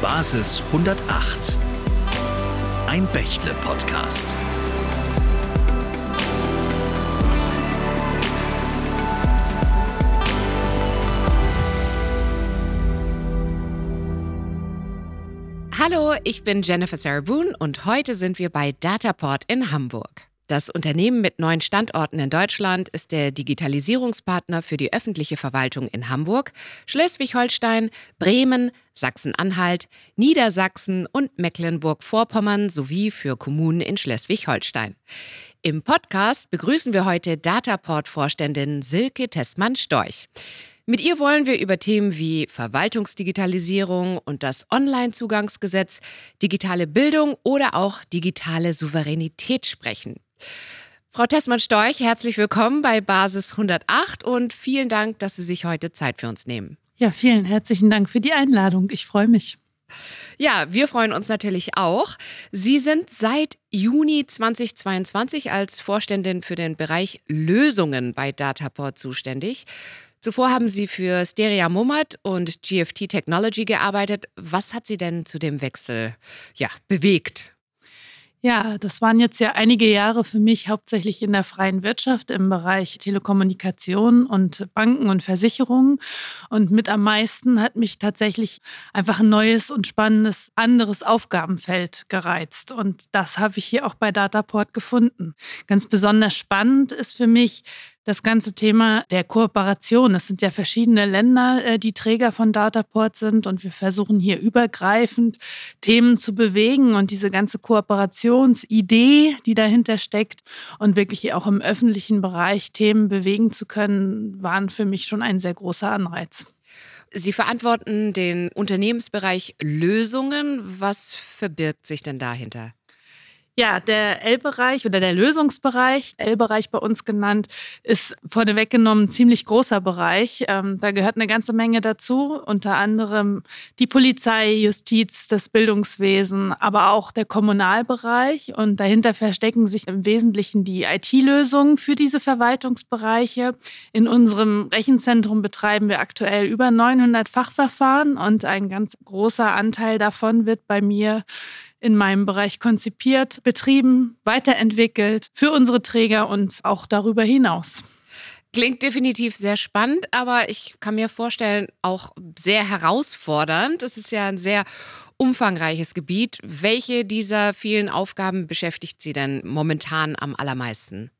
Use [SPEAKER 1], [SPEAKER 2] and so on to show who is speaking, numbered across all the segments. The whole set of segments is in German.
[SPEAKER 1] Basis 108. Ein Bächle-Podcast.
[SPEAKER 2] Hallo, ich bin Jennifer Sarah Boone und heute sind wir bei Dataport in Hamburg. Das Unternehmen mit neun Standorten in Deutschland ist der Digitalisierungspartner für die öffentliche Verwaltung in Hamburg, Schleswig-Holstein, Bremen, Sachsen-Anhalt, Niedersachsen und Mecklenburg-Vorpommern sowie für Kommunen in Schleswig-Holstein. Im Podcast begrüßen wir heute Dataport-Vorständin Silke Tessmann-Storch. Mit ihr wollen wir über Themen wie Verwaltungsdigitalisierung und das Online-Zugangsgesetz, digitale Bildung oder auch digitale Souveränität sprechen. Frau Tessmann-Storch, herzlich willkommen bei Basis 108 und vielen Dank, dass Sie sich heute Zeit für uns nehmen.
[SPEAKER 3] Ja, vielen herzlichen Dank für die Einladung. Ich freue mich.
[SPEAKER 2] Ja, wir freuen uns natürlich auch. Sie sind seit Juni 2022 als Vorständin für den Bereich Lösungen bei Dataport zuständig. Zuvor haben Sie für Steria Mummert und GFT Technology gearbeitet. Was hat Sie denn zu dem Wechsel ja, bewegt?
[SPEAKER 3] Ja, das waren jetzt ja einige Jahre für mich hauptsächlich in der freien Wirtschaft im Bereich Telekommunikation und Banken und Versicherungen. Und mit am meisten hat mich tatsächlich einfach ein neues und spannendes anderes Aufgabenfeld gereizt. Und das habe ich hier auch bei Dataport gefunden. Ganz besonders spannend ist für mich, das ganze Thema der Kooperation. Es sind ja verschiedene Länder, äh, die Träger von Dataport sind und wir versuchen hier übergreifend Themen zu bewegen und diese ganze Kooperationsidee, die dahinter steckt und wirklich auch im öffentlichen Bereich Themen bewegen zu können, waren für mich schon ein sehr großer Anreiz.
[SPEAKER 2] Sie verantworten den Unternehmensbereich Lösungen. Was verbirgt sich denn dahinter?
[SPEAKER 3] Ja, der L-Bereich oder der Lösungsbereich, L-Bereich bei uns genannt, ist vorneweg genommen ein ziemlich großer Bereich. Ähm, da gehört eine ganze Menge dazu, unter anderem die Polizei, Justiz, das Bildungswesen, aber auch der Kommunalbereich. Und dahinter verstecken sich im Wesentlichen die IT-Lösungen für diese Verwaltungsbereiche. In unserem Rechenzentrum betreiben wir aktuell über 900 Fachverfahren und ein ganz großer Anteil davon wird bei mir in meinem Bereich konzipiert, betrieben, weiterentwickelt für unsere Träger und auch darüber hinaus.
[SPEAKER 2] Klingt definitiv sehr spannend, aber ich kann mir vorstellen, auch sehr herausfordernd. Es ist ja ein sehr umfangreiches Gebiet. Welche dieser vielen Aufgaben beschäftigt Sie denn momentan am allermeisten?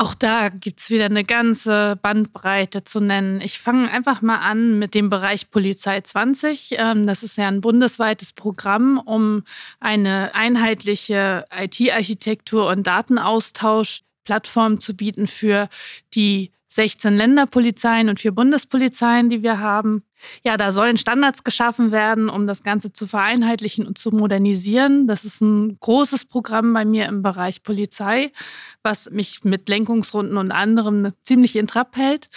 [SPEAKER 3] Auch da gibt es wieder eine ganze Bandbreite zu nennen. Ich fange einfach mal an mit dem Bereich Polizei 20. Ähm, das ist ja ein bundesweites Programm, um eine einheitliche IT-Architektur und Datenaustausch Plattform zu bieten für die 16 Länderpolizeien und vier Bundespolizeien, die wir haben. Ja, da sollen Standards geschaffen werden, um das Ganze zu vereinheitlichen und zu modernisieren. Das ist ein großes Programm bei mir im Bereich Polizei, was mich mit Lenkungsrunden und anderem ziemlich in Trab hält.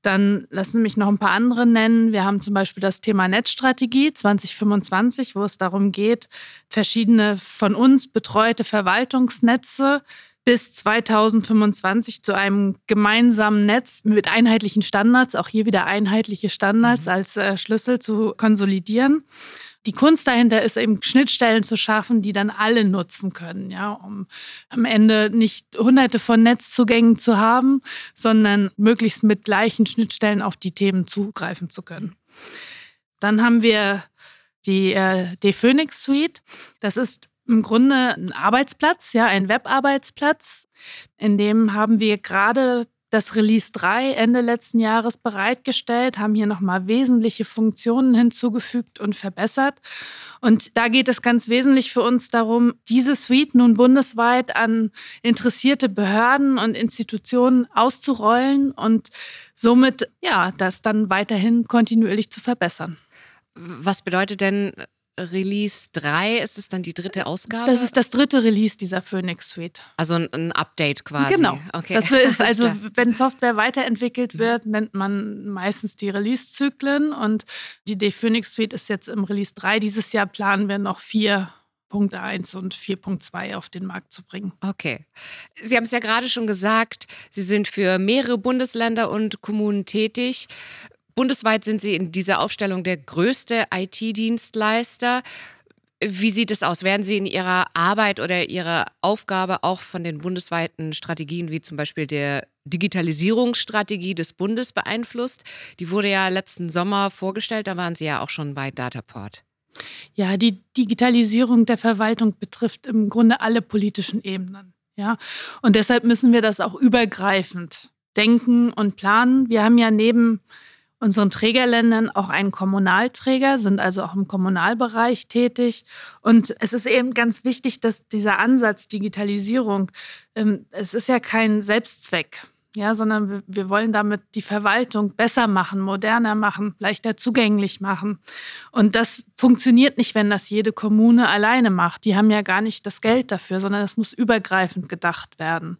[SPEAKER 3] Dann lassen Sie mich noch ein paar andere nennen. Wir haben zum Beispiel das Thema Netzstrategie 2025, wo es darum geht, verschiedene von uns betreute Verwaltungsnetze bis 2025 zu einem gemeinsamen Netz mit einheitlichen Standards, auch hier wieder einheitliche Standards mhm. als äh, Schlüssel zu konsolidieren. Die Kunst dahinter ist eben Schnittstellen zu schaffen, die dann alle nutzen können, ja, um am Ende nicht hunderte von Netzzugängen zu haben, sondern möglichst mit gleichen Schnittstellen auf die Themen zugreifen zu können. Dann haben wir die äh, D-Phoenix Suite. Das ist im Grunde ein Arbeitsplatz, ja, ein Webarbeitsplatz. In dem haben wir gerade das Release 3 Ende letzten Jahres bereitgestellt, haben hier nochmal wesentliche Funktionen hinzugefügt und verbessert. Und da geht es ganz wesentlich für uns darum, diese Suite nun bundesweit an interessierte Behörden und Institutionen auszurollen und somit ja, das dann weiterhin kontinuierlich zu verbessern.
[SPEAKER 2] Was bedeutet denn Release 3, ist es dann die dritte Ausgabe?
[SPEAKER 3] Das ist das dritte Release dieser Phoenix Suite.
[SPEAKER 2] Also ein, ein Update quasi.
[SPEAKER 3] Genau. Okay. Das ist also, wenn Software weiterentwickelt wird, nennt man meistens die Release-Zyklen und die D-Phoenix Suite ist jetzt im Release 3. Dieses Jahr planen wir noch vier 4.1 und 4.2 auf den Markt zu bringen.
[SPEAKER 2] Okay. Sie haben es ja gerade schon gesagt, Sie sind für mehrere Bundesländer und Kommunen tätig. Bundesweit sind Sie in dieser Aufstellung der größte IT-Dienstleister. Wie sieht es aus? Werden Sie in Ihrer Arbeit oder Ihrer Aufgabe auch von den bundesweiten Strategien wie zum Beispiel der Digitalisierungsstrategie des Bundes beeinflusst? Die wurde ja letzten Sommer vorgestellt, da waren Sie ja auch schon bei Dataport.
[SPEAKER 3] Ja, die Digitalisierung der Verwaltung betrifft im Grunde alle politischen Ebenen. Ja, und deshalb müssen wir das auch übergreifend denken und planen. Wir haben ja neben unseren Trägerländern auch einen Kommunalträger, sind also auch im Kommunalbereich tätig. Und es ist eben ganz wichtig, dass dieser Ansatz Digitalisierung, ähm, es ist ja kein Selbstzweck ja, sondern wir, wollen damit die Verwaltung besser machen, moderner machen, leichter zugänglich machen. Und das funktioniert nicht, wenn das jede Kommune alleine macht. Die haben ja gar nicht das Geld dafür, sondern es muss übergreifend gedacht werden.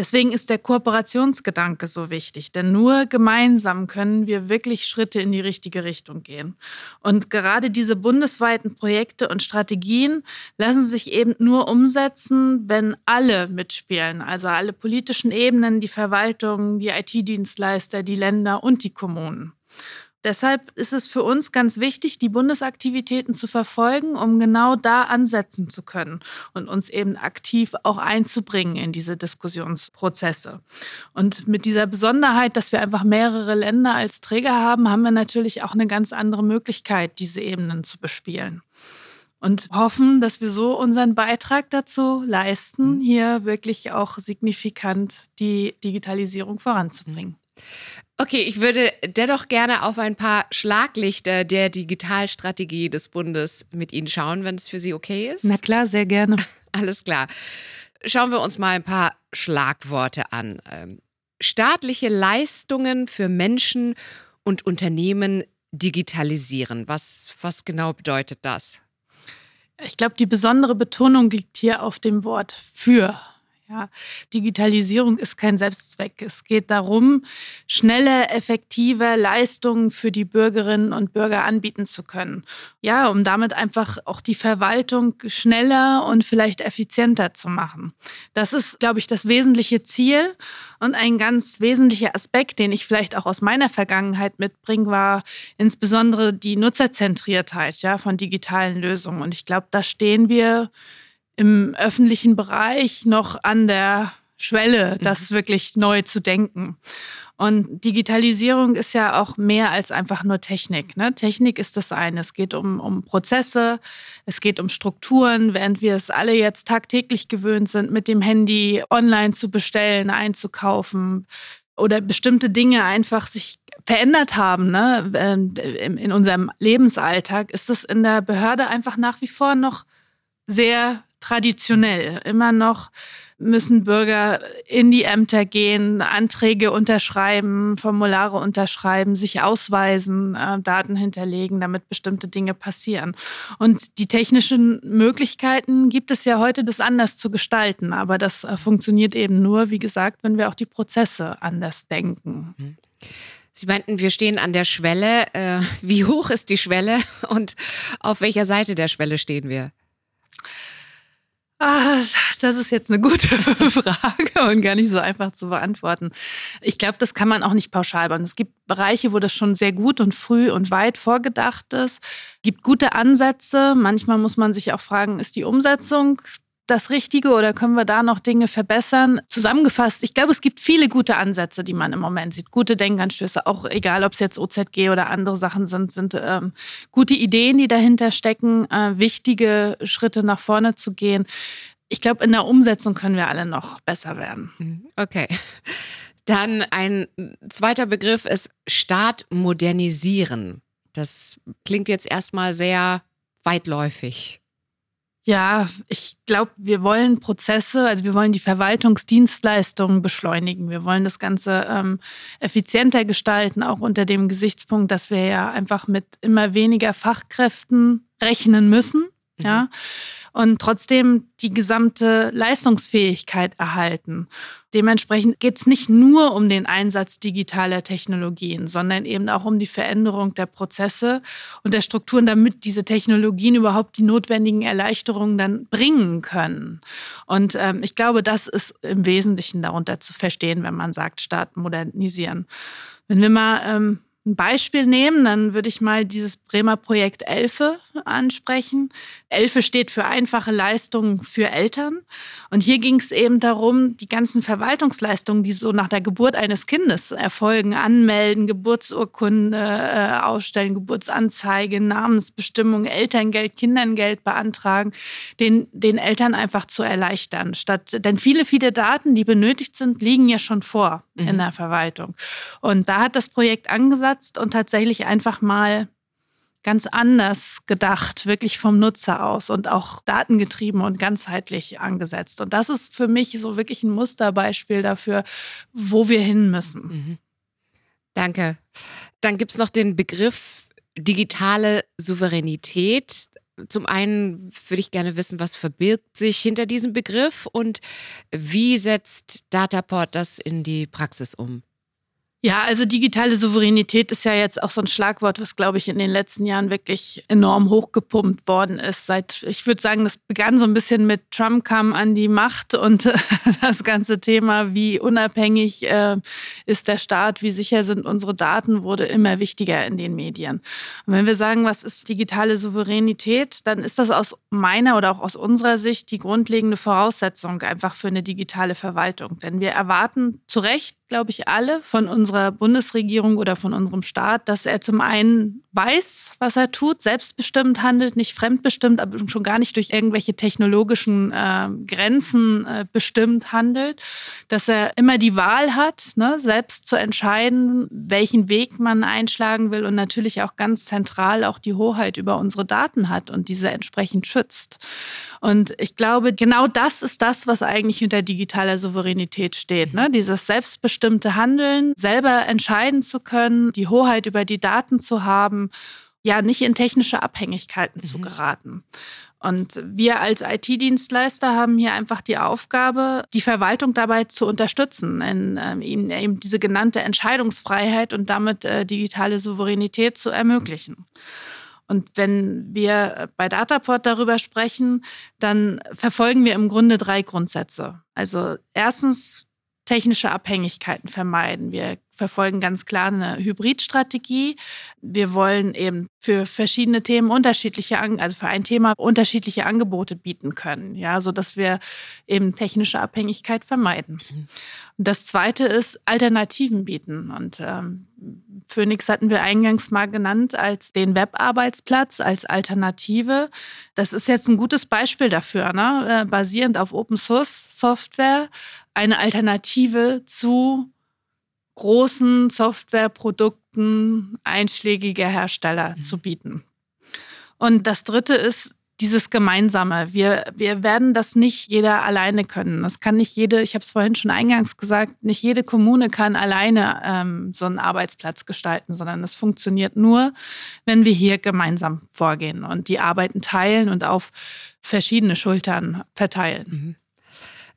[SPEAKER 3] Deswegen ist der Kooperationsgedanke so wichtig, denn nur gemeinsam können wir wirklich Schritte in die richtige Richtung gehen. Und gerade diese bundesweiten Projekte und Strategien lassen sich eben nur umsetzen, wenn alle mitspielen, also alle politischen Ebenen, die Verwaltung, die IT-Dienstleister, die Länder und die Kommunen. Deshalb ist es für uns ganz wichtig, die Bundesaktivitäten zu verfolgen, um genau da ansetzen zu können und uns eben aktiv auch einzubringen in diese Diskussionsprozesse. Und mit dieser Besonderheit, dass wir einfach mehrere Länder als Träger haben, haben wir natürlich auch eine ganz andere Möglichkeit, diese Ebenen zu bespielen und hoffen, dass wir so unseren Beitrag dazu leisten, mhm. hier wirklich auch signifikant die Digitalisierung voranzubringen.
[SPEAKER 2] Okay, ich würde dennoch gerne auf ein paar Schlaglichter der Digitalstrategie des Bundes mit Ihnen schauen, wenn es für Sie okay ist.
[SPEAKER 3] Na klar, sehr gerne.
[SPEAKER 2] Alles klar. Schauen wir uns mal ein paar Schlagworte an. Ähm, staatliche Leistungen für Menschen und Unternehmen digitalisieren. Was, was genau bedeutet das?
[SPEAKER 3] Ich glaube, die besondere Betonung liegt hier auf dem Wort für. Ja, Digitalisierung ist kein Selbstzweck. Es geht darum, schnelle, effektive Leistungen für die Bürgerinnen und Bürger anbieten zu können. Ja, um damit einfach auch die Verwaltung schneller und vielleicht effizienter zu machen. Das ist, glaube ich, das wesentliche Ziel. Und ein ganz wesentlicher Aspekt, den ich vielleicht auch aus meiner Vergangenheit mitbringe, war insbesondere die Nutzerzentriertheit ja, von digitalen Lösungen. Und ich glaube, da stehen wir im öffentlichen Bereich noch an der Schwelle, das mhm. wirklich neu zu denken. Und Digitalisierung ist ja auch mehr als einfach nur Technik. Ne? Technik ist das eine. Es geht um, um Prozesse, es geht um Strukturen, während wir es alle jetzt tagtäglich gewöhnt sind, mit dem Handy online zu bestellen, einzukaufen oder bestimmte Dinge einfach sich verändert haben ne? Ähm, in unserem Lebensalltag, ist das in der Behörde einfach nach wie vor noch sehr traditionell. Immer noch müssen Bürger in die Ämter gehen, Anträge unterschreiben, Formulare unterschreiben, sich ausweisen, äh, Daten hinterlegen, damit bestimmte Dinge passieren. Und die technischen Möglichkeiten gibt es ja heute, das anders zu gestalten. Aber das äh, funktioniert eben nur, wie gesagt, wenn wir auch die Prozesse anders denken.
[SPEAKER 2] Mhm. Sie meinten, wir stehen an der Schwelle. Äh, wie hoch ist die Schwelle und auf welcher Seite der Schwelle stehen wir?
[SPEAKER 3] Ah, das ist jetzt eine gute Frage und gar nicht so einfach zu beantworten. Ich glaube, das kann man auch nicht pauschal bauen. Es gibt Bereiche, wo das schon sehr gut und früh und weit vorgedacht ist. Es gibt gute Ansätze. Manchmal muss man sich auch fragen, ist die Umsetzung das Richtige oder können wir da noch Dinge verbessern? Zusammengefasst, ich glaube, es gibt viele gute Ansätze, die man im Moment sieht. Gute Denkanstöße, auch egal, ob es jetzt OZG oder andere Sachen sind, sind ähm, gute Ideen, die dahinter stecken, äh, wichtige Schritte nach vorne zu gehen. Ich glaube, in der Umsetzung können wir alle noch besser werden.
[SPEAKER 2] Mhm. Okay. Dann ein zweiter Begriff ist Staat modernisieren. Das klingt jetzt erstmal sehr weitläufig.
[SPEAKER 3] Ja, ich glaube, wir wollen Prozesse, also wir wollen die Verwaltungsdienstleistungen beschleunigen. Wir wollen das Ganze ähm, effizienter gestalten, auch unter dem Gesichtspunkt, dass wir ja einfach mit immer weniger Fachkräften rechnen müssen. Mhm. Ja und trotzdem die gesamte Leistungsfähigkeit erhalten. Dementsprechend geht es nicht nur um den Einsatz digitaler Technologien, sondern eben auch um die Veränderung der Prozesse und der Strukturen, damit diese Technologien überhaupt die notwendigen Erleichterungen dann bringen können. Und ähm, ich glaube, das ist im Wesentlichen darunter zu verstehen, wenn man sagt, Staat modernisieren. Wenn wir mal ähm, ein Beispiel nehmen, dann würde ich mal dieses Bremer Projekt Elfe ansprechen. Elfe steht für einfache Leistungen für Eltern. Und hier ging es eben darum, die ganzen Verwaltungsleistungen, die so nach der Geburt eines Kindes erfolgen, anmelden, Geburtsurkunde äh, ausstellen, Geburtsanzeige, Namensbestimmung, Elterngeld, Kinderngeld beantragen, den, den Eltern einfach zu erleichtern. Statt, denn viele, viele Daten, die benötigt sind, liegen ja schon vor mhm. in der Verwaltung. Und da hat das Projekt angesetzt und tatsächlich einfach mal ganz anders gedacht, wirklich vom Nutzer aus und auch datengetrieben und ganzheitlich angesetzt. Und das ist für mich so wirklich ein Musterbeispiel dafür, wo wir hin müssen. Mhm.
[SPEAKER 2] Danke. Dann gibt es noch den Begriff digitale Souveränität. Zum einen würde ich gerne wissen, was verbirgt sich hinter diesem Begriff und wie setzt Dataport das in die Praxis um?
[SPEAKER 3] Ja, also digitale Souveränität ist ja jetzt auch so ein Schlagwort, was, glaube ich, in den letzten Jahren wirklich enorm hochgepumpt worden ist. Seit, ich würde sagen, das begann so ein bisschen mit Trump kam an die Macht und das ganze Thema, wie unabhängig äh, ist der Staat, wie sicher sind unsere Daten, wurde immer wichtiger in den Medien. Und wenn wir sagen, was ist digitale Souveränität, dann ist das aus meiner oder auch aus unserer Sicht die grundlegende Voraussetzung einfach für eine digitale Verwaltung. Denn wir erwarten zu Recht glaube ich, alle von unserer Bundesregierung oder von unserem Staat, dass er zum einen weiß, was er tut, selbstbestimmt handelt, nicht fremdbestimmt, aber schon gar nicht durch irgendwelche technologischen äh, Grenzen äh, bestimmt handelt, dass er immer die Wahl hat, ne, selbst zu entscheiden, welchen Weg man einschlagen will und natürlich auch ganz zentral auch die Hoheit über unsere Daten hat und diese entsprechend schützt. Und ich glaube, genau das ist das, was eigentlich hinter digitaler Souveränität steht. Ne? Dieses selbstbestimmte Handeln, selber entscheiden zu können, die Hoheit über die Daten zu haben, ja, nicht in technische Abhängigkeiten mhm. zu geraten. Und wir als IT-Dienstleister haben hier einfach die Aufgabe, die Verwaltung dabei zu unterstützen, in, ähm, eben diese genannte Entscheidungsfreiheit und damit äh, digitale Souveränität zu ermöglichen. Und wenn wir bei Dataport darüber sprechen, dann verfolgen wir im Grunde drei Grundsätze. Also erstens technische Abhängigkeiten vermeiden. Wir verfolgen ganz klar eine Hybridstrategie. Wir wollen eben für verschiedene Themen unterschiedliche, also für ein Thema unterschiedliche Angebote bieten können, ja, so dass wir eben technische Abhängigkeit vermeiden. Und das zweite ist Alternativen bieten. Und ähm, Phoenix hatten wir eingangs mal genannt als den Webarbeitsplatz, als Alternative. Das ist jetzt ein gutes Beispiel dafür, ne? Äh, basierend auf Open Source Software, eine Alternative zu großen Softwareprodukten einschlägiger Hersteller mhm. zu bieten. Und das Dritte ist dieses Gemeinsame. Wir, wir werden das nicht jeder alleine können. Das kann nicht jede, ich habe es vorhin schon eingangs gesagt, nicht jede Kommune kann alleine ähm, so einen Arbeitsplatz gestalten, sondern es funktioniert nur, wenn wir hier gemeinsam vorgehen und die Arbeiten teilen und auf verschiedene Schultern verteilen. Mhm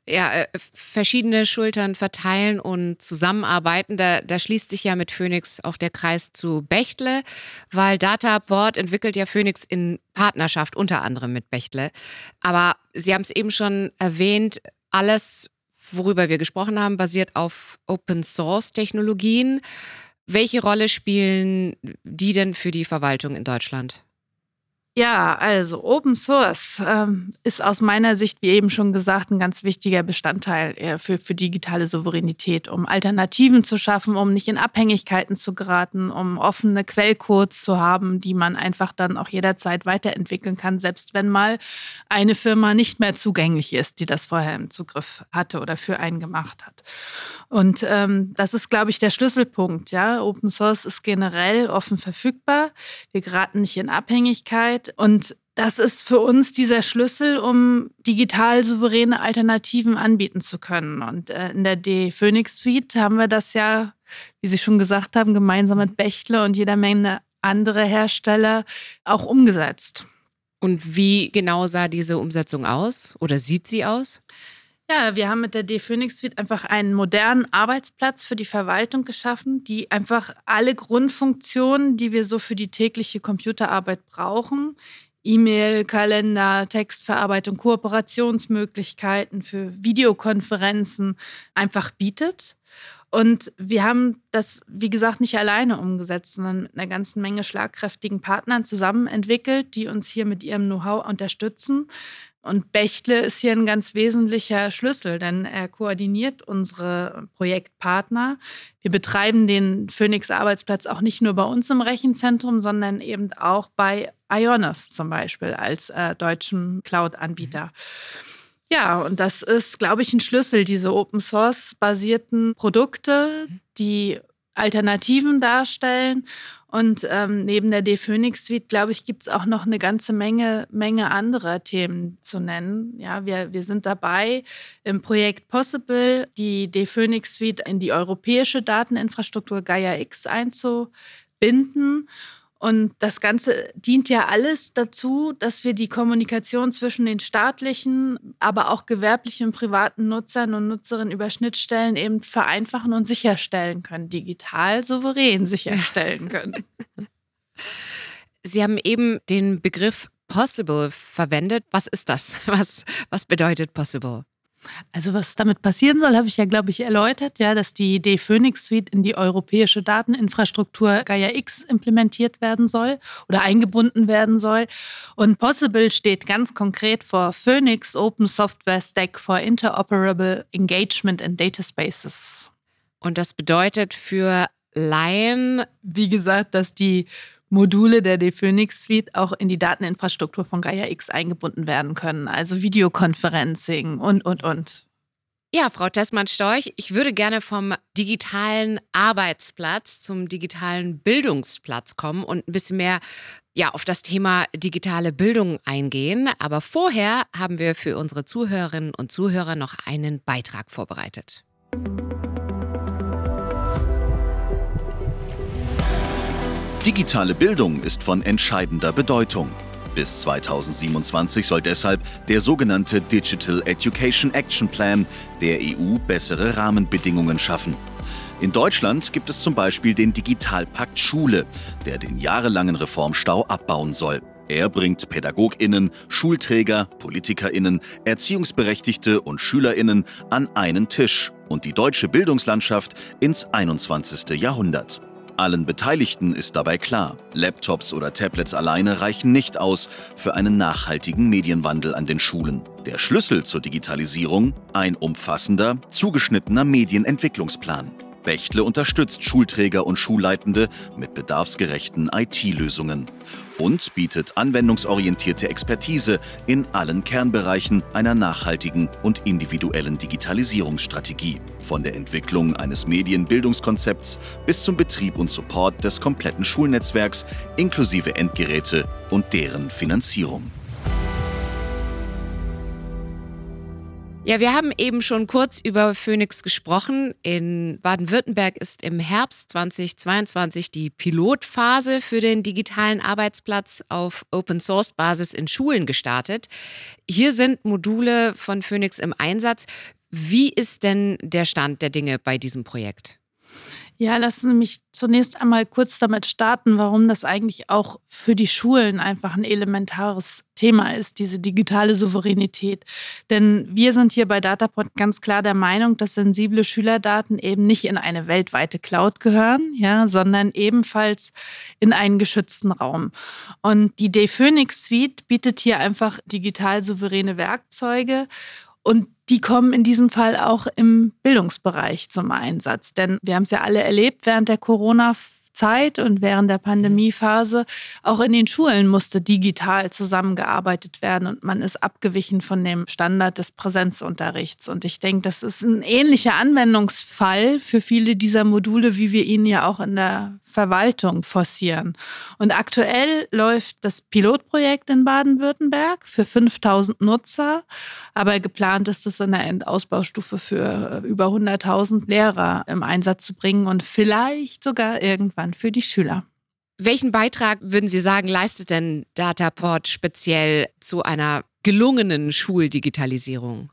[SPEAKER 2] ja, äh, verschiedene Schultern verteilen und zusammenarbeiten. Da, da schließt sich ja mit Phoenix auch der Kreis zu Bechtle, weil Dataport entwickelt ja Phoenix in Partnerschaft unter anderem mit Bechtle. Aber Sie haben es eben schon erwähnt, alles, worüber wir gesprochen haben, basiert auf Open Source Technologien. Welche Rolle spielen die denn für die Verwaltung in Deutschland?
[SPEAKER 3] Ja, also Open Source ähm, ist aus meiner Sicht, wie eben schon gesagt, ein ganz wichtiger Bestandteil äh, für, für digitale Souveränität, um Alternativen zu schaffen, um nicht in Abhängigkeiten zu geraten, um offene Quellcodes zu haben, die man einfach dann auch jederzeit weiterentwickeln kann, selbst wenn mal eine Firma nicht mehr zugänglich ist, die das vorher im Zugriff hatte oder für einen gemacht hat. Und ähm, das ist, glaube ich, der Schlüsselpunkt. Ja? Open Source ist generell offen verfügbar. Wir geraten nicht in Abhängigkeit. Und das ist für uns dieser Schlüssel, um digital souveräne Alternativen anbieten zu können. Und äh, in der D-Phoenix Suite haben wir das ja, wie Sie schon gesagt haben, gemeinsam mit Bechtle und jeder Menge andere Hersteller auch umgesetzt.
[SPEAKER 2] Und wie genau sah diese Umsetzung aus oder sieht sie aus?
[SPEAKER 3] Ja, wir haben mit der D-Phoenix Suite einfach einen modernen Arbeitsplatz für die Verwaltung geschaffen, die einfach alle Grundfunktionen, die wir so für die tägliche Computerarbeit brauchen, E-Mail, Kalender, Textverarbeitung, Kooperationsmöglichkeiten für Videokonferenzen einfach bietet. Und wir haben das, wie gesagt, nicht alleine umgesetzt, sondern mit einer ganzen Menge schlagkräftigen Partnern zusammen entwickelt, die uns hier mit ihrem Know-how unterstützen. Und Bechtle ist hier ein ganz wesentlicher Schlüssel, denn er koordiniert unsere Projektpartner. Wir betreiben den Phoenix Arbeitsplatz auch nicht nur bei uns im Rechenzentrum, sondern eben auch bei Ionos zum Beispiel als äh, deutschen Cloud-Anbieter. Ja, und das ist, glaube ich, ein Schlüssel, diese Open Source-basierten Produkte, die Alternativen darstellen und ähm, neben der D-Phoenix Suite, glaube ich, gibt es auch noch eine ganze Menge, Menge anderer Themen zu nennen. Ja, wir, wir sind dabei, im Projekt Possible die D-Phoenix Suite in die europäische Dateninfrastruktur Gaia X einzubinden. Und das Ganze dient ja alles dazu, dass wir die Kommunikation zwischen den staatlichen, aber auch gewerblichen und privaten Nutzern und Nutzerinnen über Schnittstellen eben vereinfachen und sicherstellen können, digital souverän sicherstellen können.
[SPEAKER 2] Sie haben eben den Begriff Possible verwendet. Was ist das? Was, was bedeutet Possible?
[SPEAKER 3] Also was damit passieren soll, habe ich ja, glaube ich, erläutert, ja, dass die Idee Phoenix Suite in die europäische Dateninfrastruktur Gaia X implementiert werden soll oder eingebunden werden soll. Und Possible steht ganz konkret vor Phoenix Open Software Stack for Interoperable Engagement in Data Spaces.
[SPEAKER 2] Und das bedeutet für Laien,
[SPEAKER 3] wie gesagt, dass die Module der D-Phoenix Suite auch in die Dateninfrastruktur von Gaia X eingebunden werden können. Also Videoconferencing und, und, und.
[SPEAKER 2] Ja, Frau Tessmann-Storch, ich würde gerne vom digitalen Arbeitsplatz zum digitalen Bildungsplatz kommen und ein bisschen mehr ja, auf das Thema digitale Bildung eingehen. Aber vorher haben wir für unsere Zuhörerinnen und Zuhörer noch einen Beitrag vorbereitet.
[SPEAKER 1] Digitale Bildung ist von entscheidender Bedeutung. Bis 2027 soll deshalb der sogenannte Digital Education Action Plan der EU bessere Rahmenbedingungen schaffen. In Deutschland gibt es zum Beispiel den Digitalpakt Schule, der den jahrelangen Reformstau abbauen soll. Er bringt Pädagoginnen, Schulträger, Politikerinnen, Erziehungsberechtigte und Schülerinnen an einen Tisch und die deutsche Bildungslandschaft ins 21. Jahrhundert. Allen Beteiligten ist dabei klar, Laptops oder Tablets alleine reichen nicht aus für einen nachhaltigen Medienwandel an den Schulen. Der Schlüssel zur Digitalisierung? Ein umfassender, zugeschnittener Medienentwicklungsplan. Bechtle unterstützt Schulträger und Schulleitende mit bedarfsgerechten IT-Lösungen und bietet anwendungsorientierte Expertise in allen Kernbereichen einer nachhaltigen und individuellen Digitalisierungsstrategie. Von der Entwicklung eines Medienbildungskonzepts bis zum Betrieb und Support des kompletten Schulnetzwerks inklusive Endgeräte und deren Finanzierung.
[SPEAKER 2] Ja, wir haben eben schon kurz über Phoenix gesprochen. In Baden-Württemberg ist im Herbst 2022 die Pilotphase für den digitalen Arbeitsplatz auf Open-Source-Basis in Schulen gestartet. Hier sind Module von Phoenix im Einsatz. Wie ist denn der Stand der Dinge bei diesem Projekt?
[SPEAKER 3] Ja, lassen Sie mich zunächst einmal kurz damit starten, warum das eigentlich auch für die Schulen einfach ein elementares Thema ist, diese digitale Souveränität. Denn wir sind hier bei Datapod ganz klar der Meinung, dass sensible Schülerdaten eben nicht in eine weltweite Cloud gehören, ja, sondern ebenfalls in einen geschützten Raum. Und die D-Phoenix Suite bietet hier einfach digital souveräne Werkzeuge und die kommen in diesem Fall auch im Bildungsbereich zum Einsatz. Denn wir haben es ja alle erlebt während der Corona- Zeit und während der Pandemiephase auch in den Schulen musste digital zusammengearbeitet werden und man ist abgewichen von dem Standard des Präsenzunterrichts. Und ich denke, das ist ein ähnlicher Anwendungsfall für viele dieser Module, wie wir ihn ja auch in der Verwaltung forcieren. Und aktuell läuft das Pilotprojekt in Baden-Württemberg für 5000 Nutzer, aber geplant ist es in der Endausbaustufe für über 100.000 Lehrer im Einsatz zu bringen und vielleicht sogar irgendwann für die Schüler.
[SPEAKER 2] Welchen Beitrag würden Sie sagen, leistet denn Dataport speziell zu einer gelungenen Schuldigitalisierung?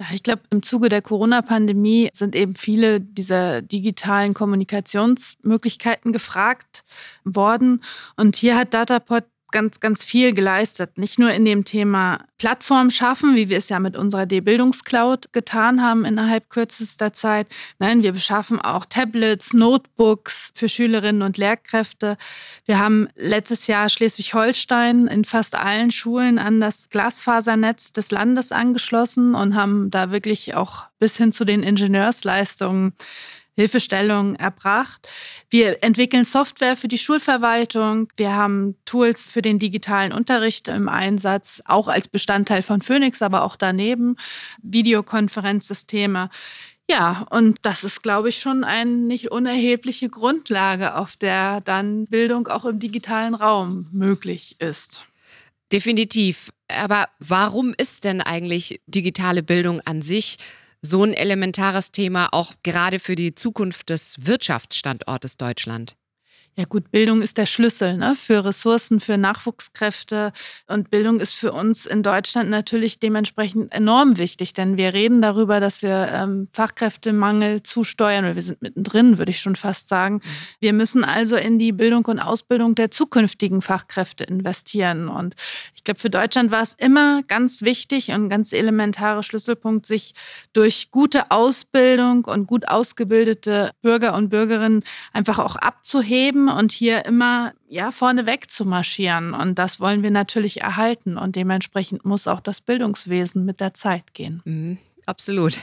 [SPEAKER 3] Ja, ich glaube, im Zuge der Corona-Pandemie sind eben viele dieser digitalen Kommunikationsmöglichkeiten gefragt worden. Und hier hat Dataport ganz, ganz viel geleistet. Nicht nur in dem Thema Plattform schaffen, wie wir es ja mit unserer D-Bildungscloud getan haben innerhalb kürzester Zeit. Nein, wir beschaffen auch Tablets, Notebooks für Schülerinnen und Lehrkräfte. Wir haben letztes Jahr Schleswig-Holstein in fast allen Schulen an das Glasfasernetz des Landes angeschlossen und haben da wirklich auch bis hin zu den Ingenieursleistungen Hilfestellung erbracht. Wir entwickeln Software für die Schulverwaltung. Wir haben Tools für den digitalen Unterricht im Einsatz, auch als Bestandteil von Phoenix, aber auch daneben. Videokonferenzsysteme. Ja, und das ist, glaube ich, schon eine nicht unerhebliche Grundlage, auf der dann Bildung auch im digitalen Raum möglich ist.
[SPEAKER 2] Definitiv. Aber warum ist denn eigentlich digitale Bildung an sich so ein elementares Thema auch gerade für die Zukunft des Wirtschaftsstandortes Deutschland?
[SPEAKER 3] Ja gut, Bildung ist der Schlüssel ne, für Ressourcen, für Nachwuchskräfte. Und Bildung ist für uns in Deutschland natürlich dementsprechend enorm wichtig, denn wir reden darüber, dass wir ähm, Fachkräftemangel zusteuern, oder wir sind mittendrin, würde ich schon fast sagen. Mhm. Wir müssen also in die Bildung und Ausbildung der zukünftigen Fachkräfte investieren. Und ich glaube, für Deutschland war es immer ganz wichtig und ein ganz elementarer Schlüsselpunkt, sich durch gute Ausbildung und gut ausgebildete Bürger und Bürgerinnen einfach auch abzuheben und hier immer ja vorneweg zu marschieren. Und das wollen wir natürlich erhalten. Und dementsprechend muss auch das Bildungswesen mit der Zeit gehen.
[SPEAKER 2] Mhm, absolut.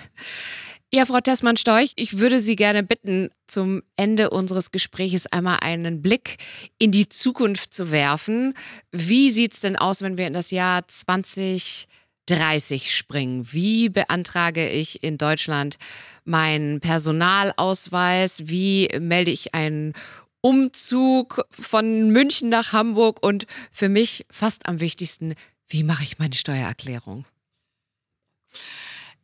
[SPEAKER 2] Ja, Frau Tessmann-Storch, ich würde Sie gerne bitten, zum Ende unseres Gesprächs einmal einen Blick in die Zukunft zu werfen. Wie sieht es denn aus, wenn wir in das Jahr 2030 springen? Wie beantrage ich in Deutschland meinen Personalausweis? Wie melde ich einen Umzug von München nach Hamburg und für mich fast am wichtigsten, wie mache ich meine Steuererklärung?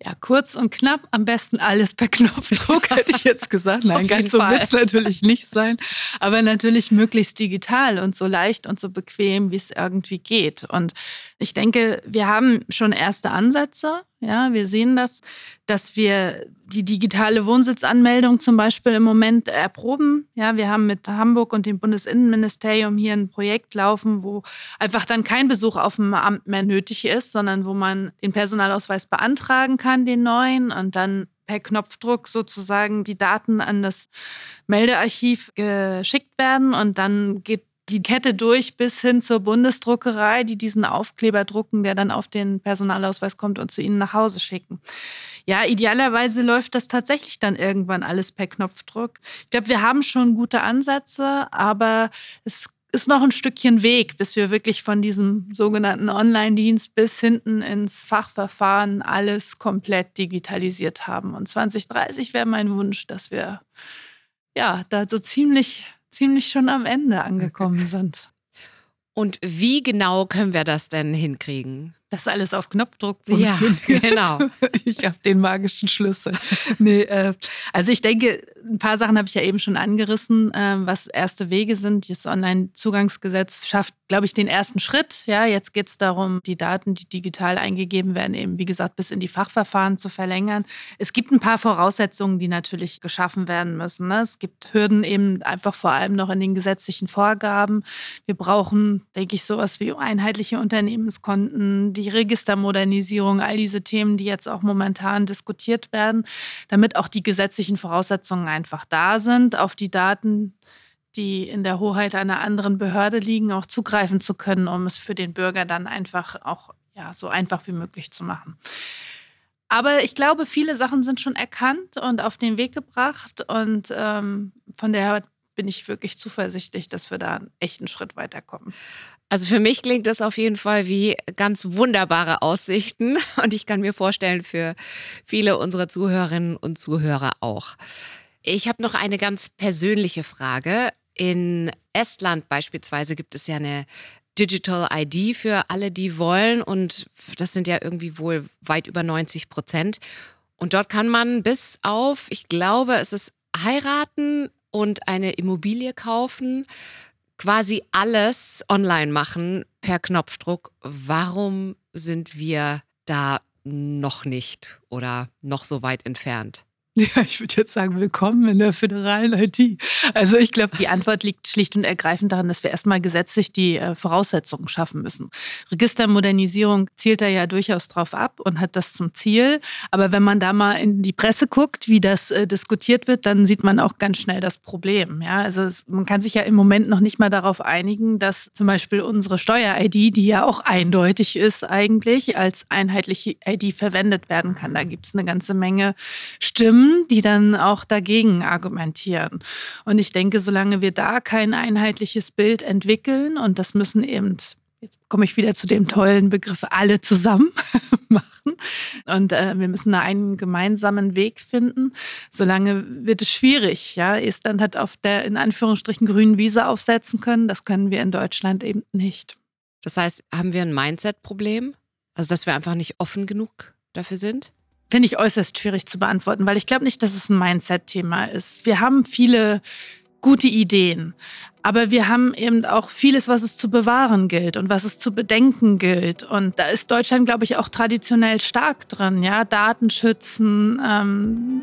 [SPEAKER 3] Ja, kurz und knapp, am besten alles per Knopfdruck, hätte ich jetzt gesagt. Nein, ganz so wird es natürlich nicht sein. Aber natürlich möglichst digital und so leicht und so bequem, wie es irgendwie geht. Und ich denke, wir haben schon erste Ansätze. Ja, wir sehen das, dass wir die digitale Wohnsitzanmeldung zum Beispiel im Moment erproben. Ja, wir haben mit Hamburg und dem Bundesinnenministerium hier ein Projekt laufen, wo einfach dann kein Besuch auf dem Amt mehr nötig ist, sondern wo man den Personalausweis beantragen kann, den neuen, und dann per Knopfdruck sozusagen die Daten an das Meldearchiv geschickt werden und dann geht die Kette durch bis hin zur Bundesdruckerei, die diesen Aufkleber drucken, der dann auf den Personalausweis kommt und zu Ihnen nach Hause schicken. Ja, idealerweise läuft das tatsächlich dann irgendwann alles per Knopfdruck. Ich glaube, wir haben schon gute Ansätze, aber es ist noch ein Stückchen Weg, bis wir wirklich von diesem sogenannten Online-Dienst bis hinten ins Fachverfahren alles komplett digitalisiert haben. Und 2030 wäre mein Wunsch, dass wir ja da so ziemlich ziemlich schon am Ende angekommen sind.
[SPEAKER 2] Und wie genau können wir das denn hinkriegen?
[SPEAKER 3] Das alles auf Knopfdruck funktioniert.
[SPEAKER 2] Ja, genau.
[SPEAKER 3] Ich habe den magischen Schlüssel. Nee, äh, also ich denke, ein paar Sachen habe ich ja eben schon angerissen, äh, was erste Wege sind. Das Online-Zugangsgesetz schafft, glaube ich, den ersten Schritt. Ja, jetzt geht es darum, die Daten, die digital eingegeben werden, eben wie gesagt bis in die Fachverfahren zu verlängern. Es gibt ein paar Voraussetzungen, die natürlich geschaffen werden müssen. Ne? Es gibt Hürden eben einfach vor allem noch in den gesetzlichen Vorgaben. Wir brauchen, denke ich, sowas wie einheitliche Unternehmenskonten, die Registermodernisierung, all diese Themen, die jetzt auch momentan diskutiert werden, damit auch die gesetzlichen Voraussetzungen einfach da sind, auf die Daten, die in der Hoheit einer anderen Behörde liegen, auch zugreifen zu können, um es für den Bürger dann einfach auch ja, so einfach wie möglich zu machen. Aber ich glaube, viele Sachen sind schon erkannt und auf den Weg gebracht. Und ähm, von daher bin ich wirklich zuversichtlich, dass wir da einen echten Schritt weiterkommen.
[SPEAKER 2] Also für mich klingt das auf jeden Fall wie ganz wunderbare Aussichten und ich kann mir vorstellen, für viele unserer Zuhörerinnen und Zuhörer auch. Ich habe noch eine ganz persönliche Frage. In Estland beispielsweise gibt es ja eine Digital ID für alle, die wollen und das sind ja irgendwie wohl weit über 90 Prozent. Und dort kann man bis auf, ich glaube, es ist heiraten und eine Immobilie kaufen quasi alles online machen per Knopfdruck. Warum sind wir da noch nicht oder noch so weit entfernt?
[SPEAKER 3] Ja, ich würde jetzt sagen, willkommen in der föderalen IT. Also ich glaube, die Antwort liegt schlicht und ergreifend darin, dass wir erstmal gesetzlich die äh, Voraussetzungen schaffen müssen. Registermodernisierung zielt da ja durchaus drauf ab und hat das zum Ziel. Aber wenn man da mal in die Presse guckt, wie das äh, diskutiert wird, dann sieht man auch ganz schnell das Problem. Ja, also es, man kann sich ja im Moment noch nicht mal darauf einigen, dass zum Beispiel unsere Steuer-ID, die ja auch eindeutig ist eigentlich, als einheitliche ID verwendet werden kann. Da gibt es eine ganze Menge Stimmen Stimmen, die dann auch dagegen argumentieren. Und ich denke, solange wir da kein einheitliches Bild entwickeln, und das müssen eben jetzt komme ich wieder zu dem tollen Begriff, alle zusammen machen. Und äh, wir müssen da einen gemeinsamen Weg finden. Solange wird es schwierig. Ja, Estland hat auf der in Anführungsstrichen grünen Wiese aufsetzen können. Das können wir in Deutschland eben nicht.
[SPEAKER 2] Das heißt, haben wir ein Mindset-Problem? Also, dass wir einfach nicht offen genug dafür sind?
[SPEAKER 3] Finde ich äußerst schwierig zu beantworten, weil ich glaube nicht, dass es ein Mindset-Thema ist. Wir haben viele gute Ideen. Aber wir haben eben auch vieles, was es zu bewahren gilt und was es zu bedenken gilt. Und da ist Deutschland, glaube ich, auch traditionell stark drin. Ja, Daten schützen ähm,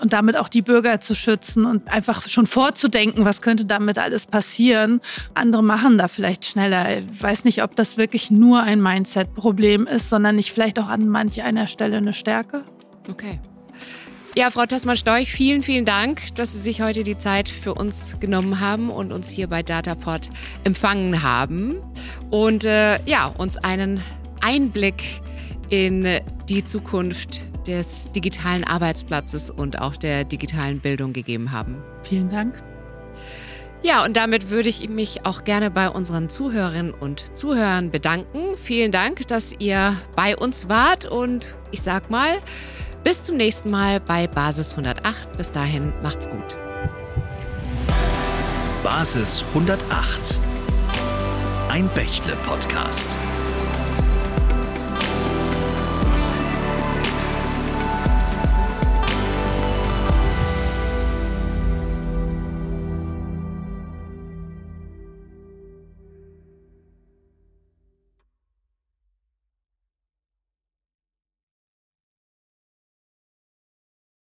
[SPEAKER 3] und damit auch die Bürger zu schützen und einfach schon vorzudenken, was könnte damit alles passieren. Andere machen da vielleicht schneller. Ich weiß nicht, ob das wirklich nur ein Mindset-Problem ist, sondern nicht vielleicht auch an manch einer Stelle eine Stärke.
[SPEAKER 2] Okay. Ja, Frau Tessmann-Storch, vielen, vielen Dank, dass Sie sich heute die Zeit für uns genommen haben und uns hier bei Datapod empfangen haben und äh, ja, uns einen Einblick in die Zukunft des digitalen Arbeitsplatzes und auch der digitalen Bildung gegeben haben.
[SPEAKER 3] Vielen Dank.
[SPEAKER 2] Ja, und damit würde ich mich auch gerne bei unseren Zuhörerinnen und Zuhörern bedanken. Vielen Dank, dass ihr bei uns wart und ich sag mal, bis zum nächsten Mal bei Basis 108. Bis dahin macht's gut.
[SPEAKER 1] Basis 108. Ein Bächle-Podcast.